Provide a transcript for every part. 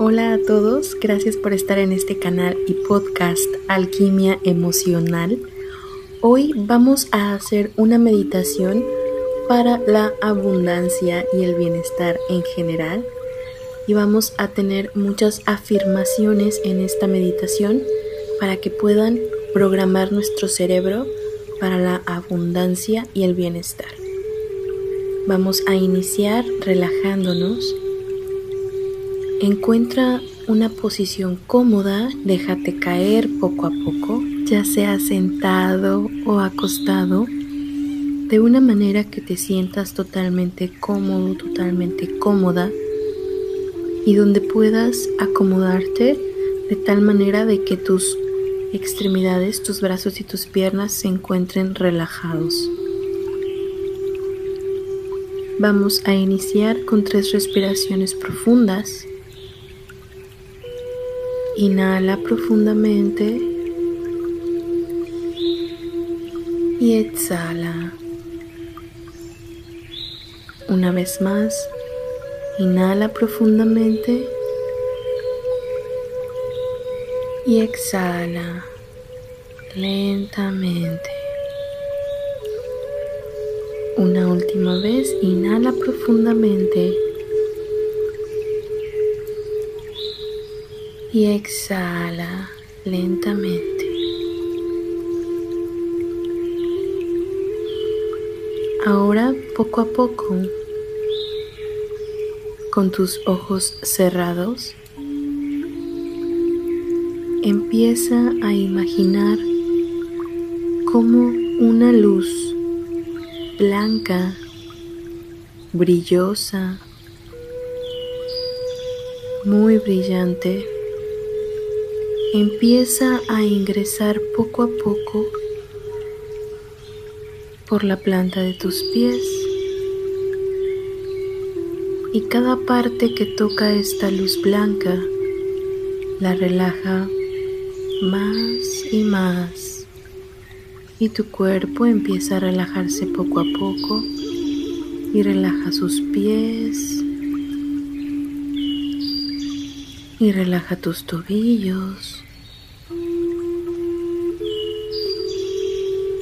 Hola a todos, gracias por estar en este canal y podcast Alquimia Emocional. Hoy vamos a hacer una meditación para la abundancia y el bienestar en general y vamos a tener muchas afirmaciones en esta meditación para que puedan programar nuestro cerebro para la abundancia y el bienestar. Vamos a iniciar relajándonos. Encuentra una posición cómoda, déjate caer poco a poco, ya sea sentado o acostado, de una manera que te sientas totalmente cómodo, totalmente cómoda y donde puedas acomodarte de tal manera de que tus extremidades, tus brazos y tus piernas se encuentren relajados. Vamos a iniciar con tres respiraciones profundas. Inhala profundamente y exhala. Una vez más, inhala profundamente y exhala lentamente. Una última vez, inhala profundamente y exhala lentamente. Ahora, poco a poco, con tus ojos cerrados, empieza a imaginar como una luz blanca, brillosa, muy brillante, empieza a ingresar poco a poco por la planta de tus pies. Y cada parte que toca esta luz blanca la relaja más y más. Y tu cuerpo empieza a relajarse poco a poco y relaja sus pies. Y relaja tus tobillos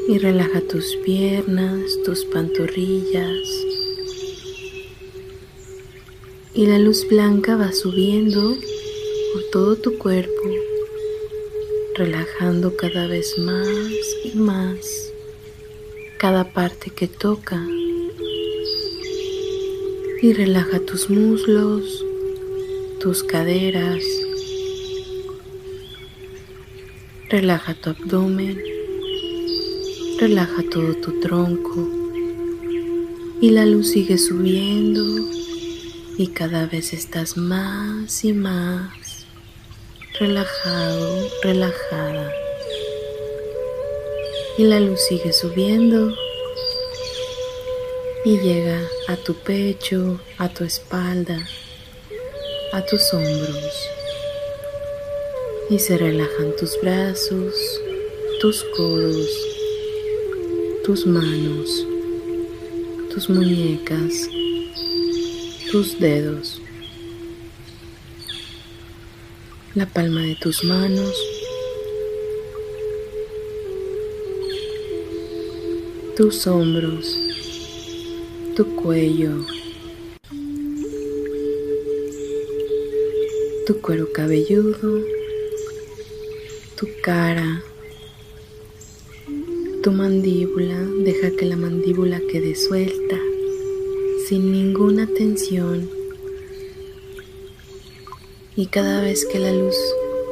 y relaja tus piernas, tus pantorrillas. Y la luz blanca va subiendo por todo tu cuerpo relajando cada vez más y más cada parte que toca. Y relaja tus muslos, tus caderas, relaja tu abdomen, relaja todo tu tronco y la luz sigue subiendo y cada vez estás más y más relajado, relajada. Y la luz sigue subiendo y llega a tu pecho, a tu espalda, a tus hombros. Y se relajan tus brazos, tus codos, tus manos, tus muñecas, tus dedos. la palma de tus manos, tus hombros, tu cuello, tu cuero cabelludo, tu cara, tu mandíbula, deja que la mandíbula quede suelta, sin ninguna tensión y cada vez que la luz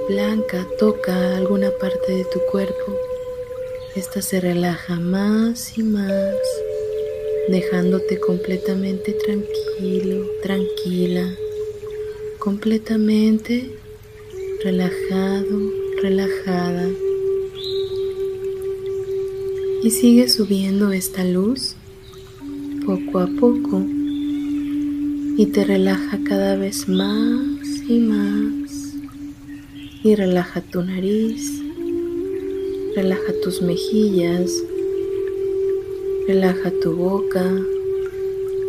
blanca toca alguna parte de tu cuerpo, esta se relaja más y más, dejándote completamente tranquilo, tranquila, completamente relajado, relajada. Y sigue subiendo esta luz poco a poco y te relaja cada vez más y más. Y relaja tu nariz, relaja tus mejillas, relaja tu boca,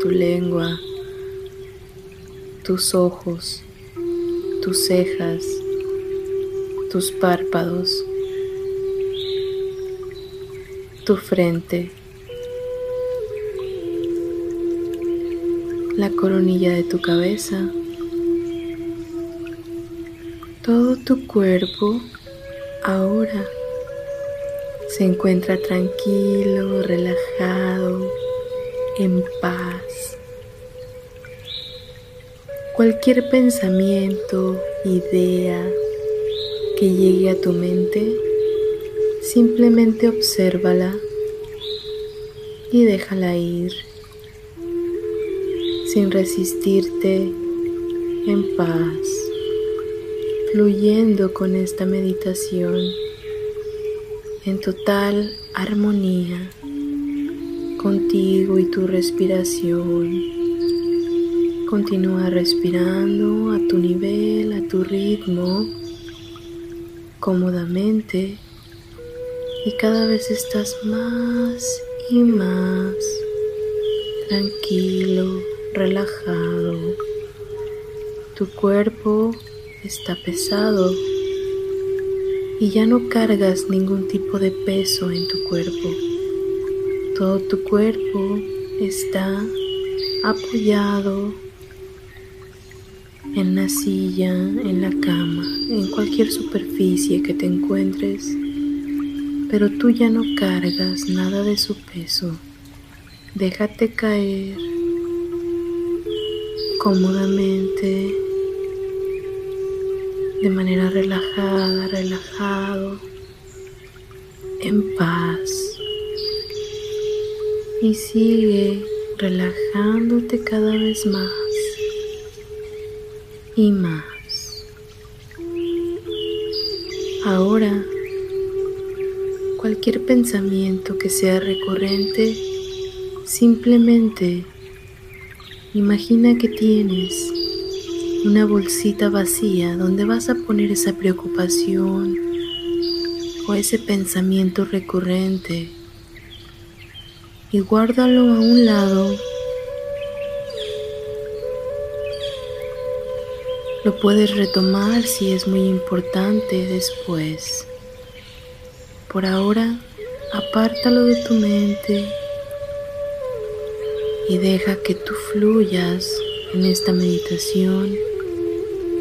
tu lengua, tus ojos, tus cejas, tus párpados, tu frente, la coronilla de tu cabeza, todo tu cuerpo ahora se encuentra tranquilo, relajado, en paz. Cualquier pensamiento, idea que llegue a tu mente, simplemente obsérvala y déjala ir sin resistirte en paz, fluyendo con esta meditación en total armonía contigo y tu respiración. Continúa respirando a tu nivel, a tu ritmo, cómodamente y cada vez estás más y más tranquilo, relajado. Tu cuerpo está pesado y ya no cargas ningún tipo de peso en tu cuerpo. Todo tu cuerpo está apoyado en la silla, en la cama, en cualquier superficie que te encuentres, pero tú ya no cargas nada de su peso. Déjate caer cómodamente de manera relajada, relajado, en paz. Y sigue relajándote cada vez más y más. Ahora, cualquier pensamiento que sea recurrente, simplemente imagina que tienes una bolsita vacía donde vas a poner esa preocupación o ese pensamiento recurrente y guárdalo a un lado. Lo puedes retomar si es muy importante después. Por ahora, apártalo de tu mente y deja que tú fluyas en esta meditación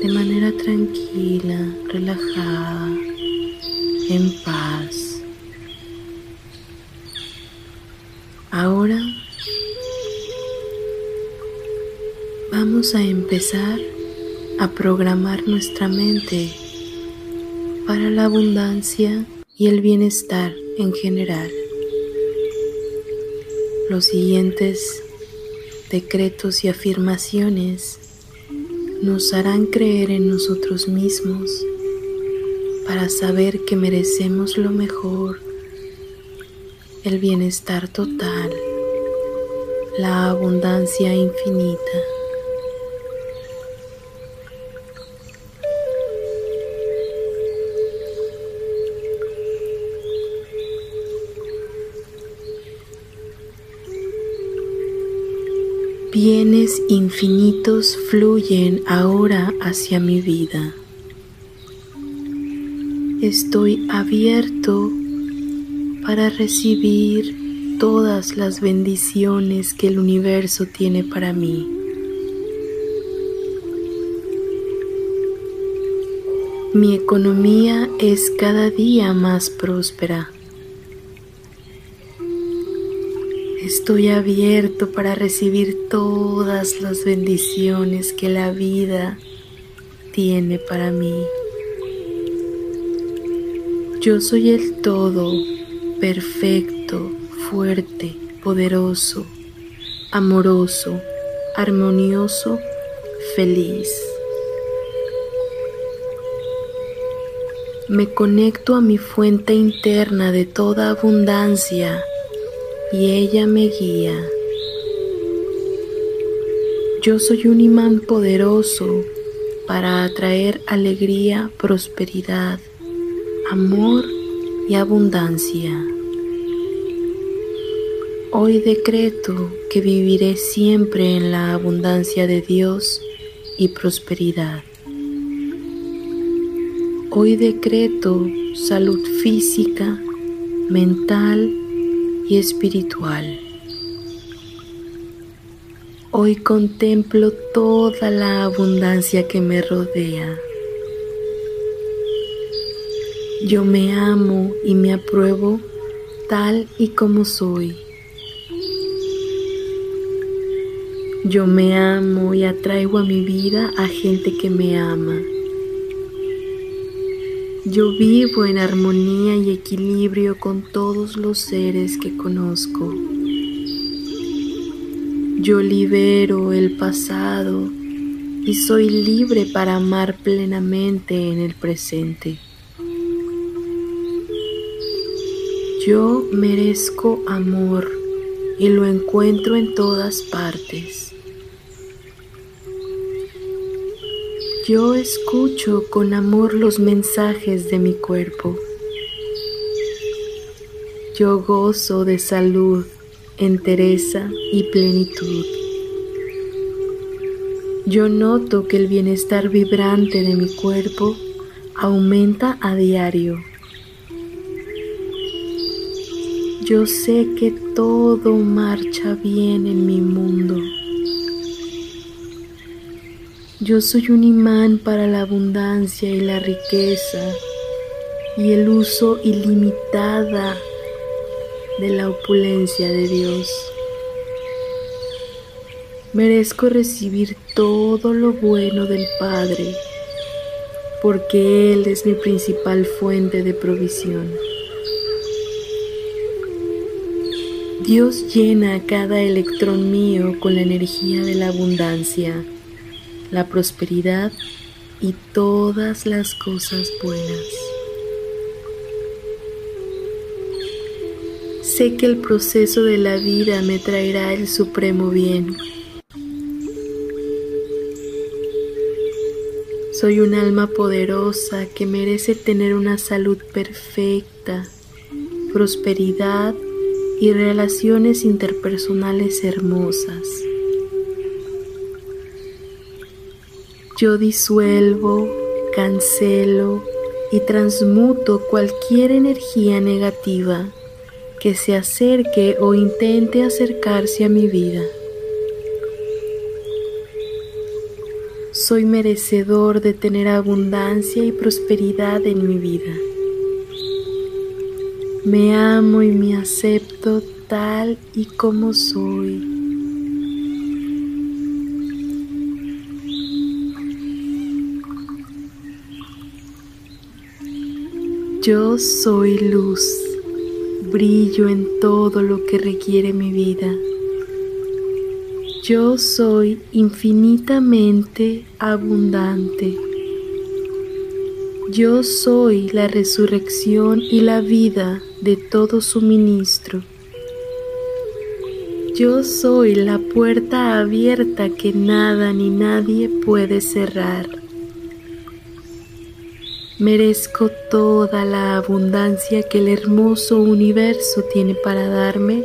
de manera tranquila, relajada, en paz. Ahora vamos a empezar a programar nuestra mente para la abundancia y el bienestar en general. Los siguientes decretos y afirmaciones nos harán creer en nosotros mismos para saber que merecemos lo mejor, el bienestar total, la abundancia infinita. Bienes infinitos fluyen ahora hacia mi vida. Estoy abierto para recibir todas las bendiciones que el universo tiene para mí. Mi economía es cada día más próspera. Estoy abierto para recibir todas las bendiciones que la vida tiene para mí. Yo soy el todo, perfecto, fuerte, poderoso, amoroso, armonioso, feliz. Me conecto a mi fuente interna de toda abundancia y ella me guía. Yo soy un imán poderoso para atraer alegría, prosperidad, amor y abundancia. Hoy decreto que viviré siempre en la abundancia de Dios y prosperidad. Hoy decreto salud física, mental y espiritual. Hoy contemplo toda la abundancia que me rodea. Yo me amo y me apruebo tal y como soy. Yo me amo y atraigo a mi vida a gente que me ama. Yo vivo en armonía y equilibrio con todos los seres que conozco. Yo libero el pasado y soy libre para amar plenamente en el presente. Yo merezco amor y lo encuentro en todas partes. Yo escucho con amor los mensajes de mi cuerpo. Yo gozo de salud entereza y plenitud. Yo noto que el bienestar vibrante de mi cuerpo aumenta a diario. Yo sé que todo marcha bien en mi mundo. Yo soy un imán para la abundancia y la riqueza y el uso ilimitada de la opulencia de Dios. Merezco recibir todo lo bueno del Padre, porque Él es mi principal fuente de provisión. Dios llena cada electrón mío con la energía de la abundancia, la prosperidad y todas las cosas buenas. Sé que el proceso de la vida me traerá el supremo bien. Soy un alma poderosa que merece tener una salud perfecta, prosperidad y relaciones interpersonales hermosas. Yo disuelvo, cancelo y transmuto cualquier energía negativa que se acerque o intente acercarse a mi vida. Soy merecedor de tener abundancia y prosperidad en mi vida. Me amo y me acepto tal y como soy. Yo soy luz brillo en todo lo que requiere mi vida. Yo soy infinitamente abundante. Yo soy la resurrección y la vida de todo suministro. Yo soy la puerta abierta que nada ni nadie puede cerrar. Merezco toda la abundancia que el hermoso universo tiene para darme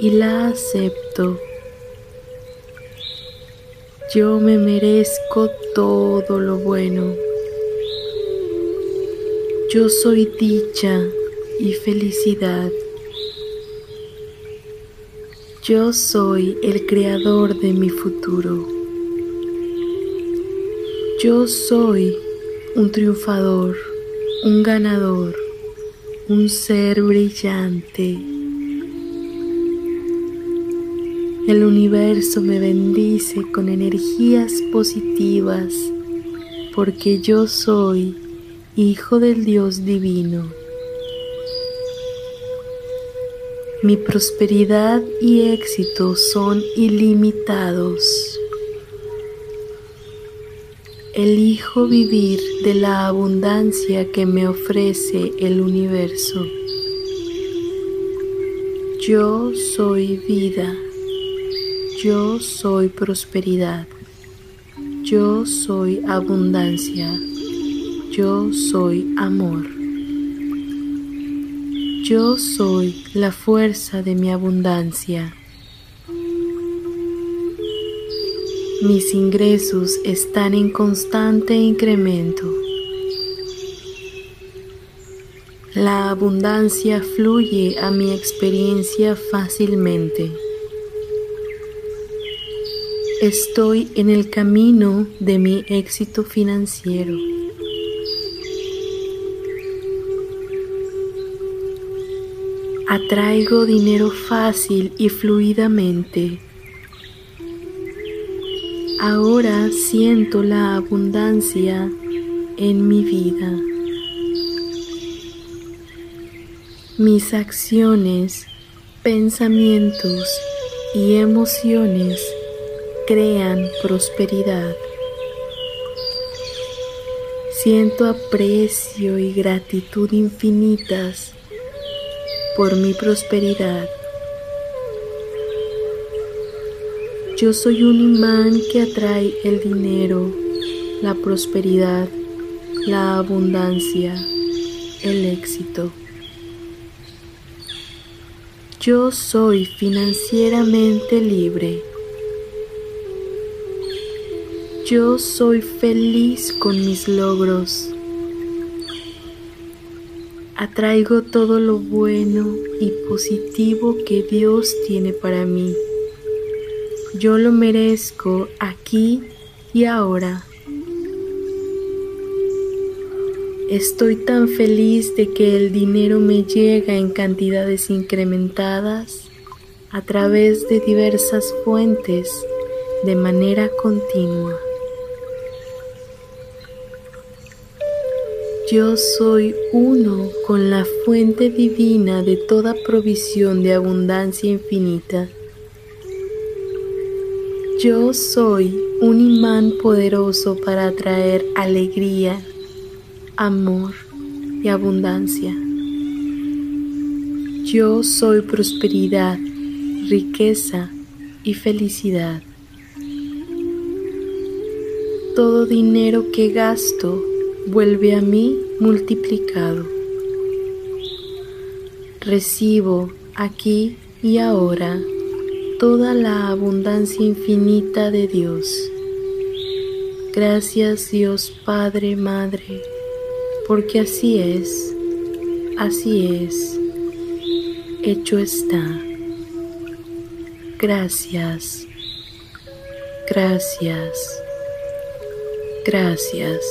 y la acepto. Yo me merezco todo lo bueno. Yo soy dicha y felicidad. Yo soy el creador de mi futuro. Yo soy un triunfador, un ganador, un ser brillante. El universo me bendice con energías positivas porque yo soy hijo del Dios divino. Mi prosperidad y éxito son ilimitados. Elijo vivir de la abundancia que me ofrece el universo. Yo soy vida. Yo soy prosperidad. Yo soy abundancia. Yo soy amor. Yo soy la fuerza de mi abundancia. Mis ingresos están en constante incremento. La abundancia fluye a mi experiencia fácilmente. Estoy en el camino de mi éxito financiero. Atraigo dinero fácil y fluidamente. Ahora siento la abundancia en mi vida. Mis acciones, pensamientos y emociones crean prosperidad. Siento aprecio y gratitud infinitas por mi prosperidad. Yo soy un imán que atrae el dinero, la prosperidad, la abundancia, el éxito. Yo soy financieramente libre. Yo soy feliz con mis logros. Atraigo todo lo bueno y positivo que Dios tiene para mí. Yo lo merezco aquí y ahora. Estoy tan feliz de que el dinero me llega en cantidades incrementadas a través de diversas fuentes de manera continua. Yo soy uno con la fuente divina de toda provisión de abundancia infinita. Yo soy un imán poderoso para atraer alegría, amor y abundancia. Yo soy prosperidad, riqueza y felicidad. Todo dinero que gasto vuelve a mí multiplicado. Recibo aquí y ahora toda la abundancia infinita de Dios. Gracias Dios Padre, Madre, porque así es, así es, hecho está. Gracias, gracias, gracias.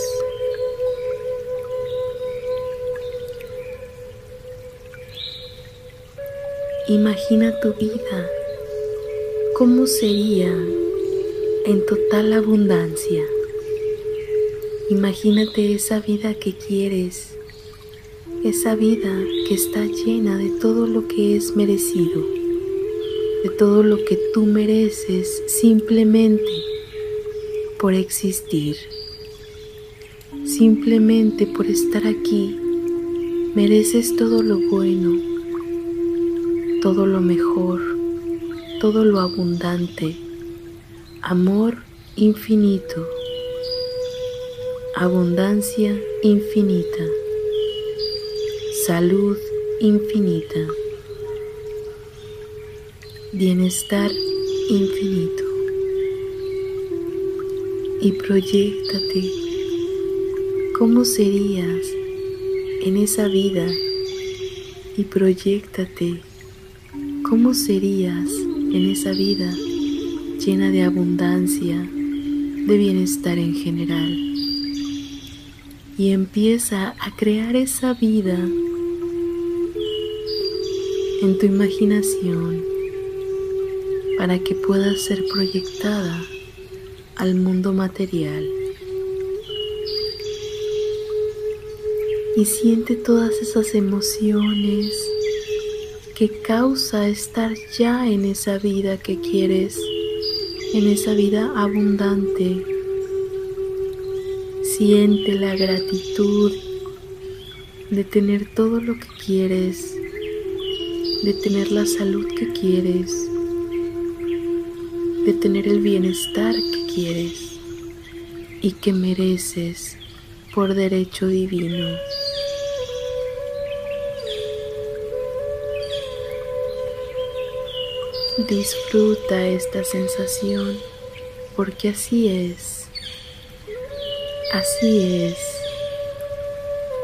Imagina tu vida, cómo sería en total abundancia. Imagínate esa vida que quieres, esa vida que está llena de todo lo que es merecido, de todo lo que tú mereces simplemente por existir, simplemente por estar aquí. Mereces todo lo bueno, todo lo mejor, todo lo abundante, amor infinito, abundancia infinita, salud infinita, bienestar infinito. Y proyectate cómo serías en esa vida y proyectate ¿Cómo serías en esa vida llena de abundancia, de bienestar en general? Y empieza a crear esa vida en tu imaginación para que pueda ser proyectada al mundo material. Y siente todas esas emociones que causa estar ya en esa vida que quieres, en esa vida abundante. Siente la gratitud de tener todo lo que quieres, de tener la salud que quieres, de tener el bienestar que quieres y que mereces por derecho divino. Disfruta esta sensación porque así es, así es,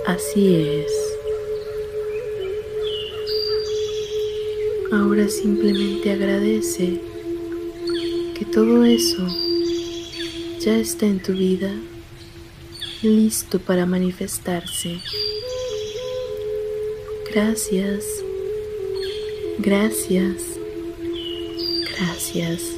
así es. Ahora simplemente agradece que todo eso ya está en tu vida listo para manifestarse. Gracias, gracias, gracias.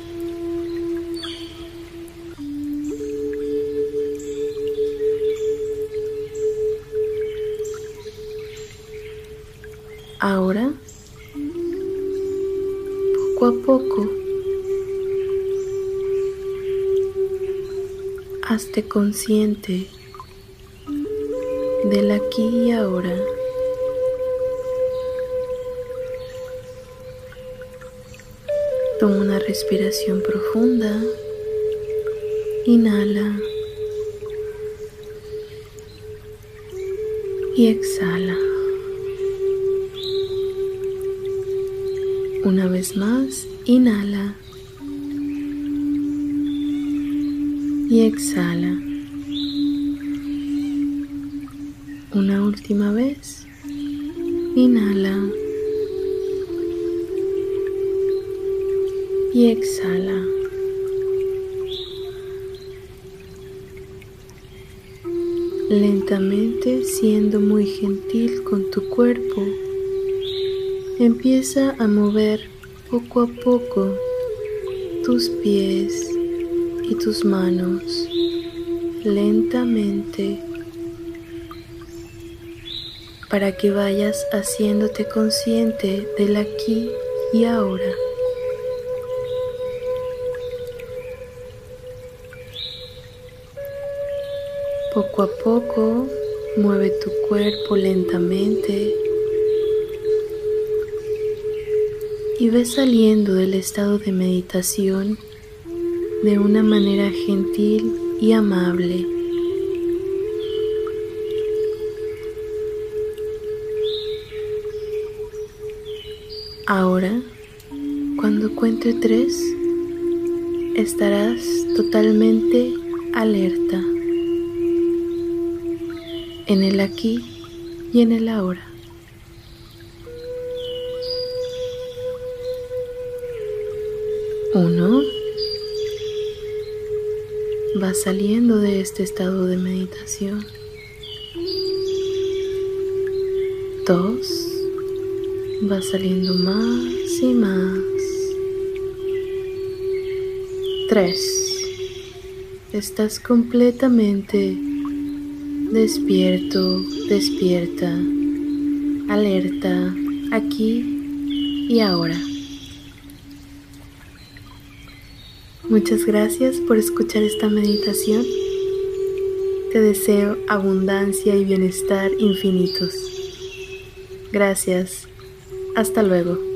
Ahora, poco a poco, hazte consciente del aquí y ahora. Toma una respiración profunda. Inhala. Y exhala. Una vez más, inhala. Y exhala. Una última vez. Inhala. Y exhala. Lentamente, siendo muy gentil con tu cuerpo, empieza a mover poco a poco tus pies y tus manos lentamente para que vayas haciéndote consciente del aquí y ahora. Poco a poco mueve tu cuerpo lentamente y ve saliendo del estado de meditación de una manera gentil y amable. Ahora, cuando cuente tres, estarás totalmente alerta en el aquí y en el ahora. Uno va saliendo de este estado de meditación. Dos va saliendo más y más. Tres. Estás completamente despierto, despierta, alerta, aquí y ahora. Muchas gracias por escuchar esta meditación. Te deseo abundancia y bienestar infinitos. Gracias. Hasta luego.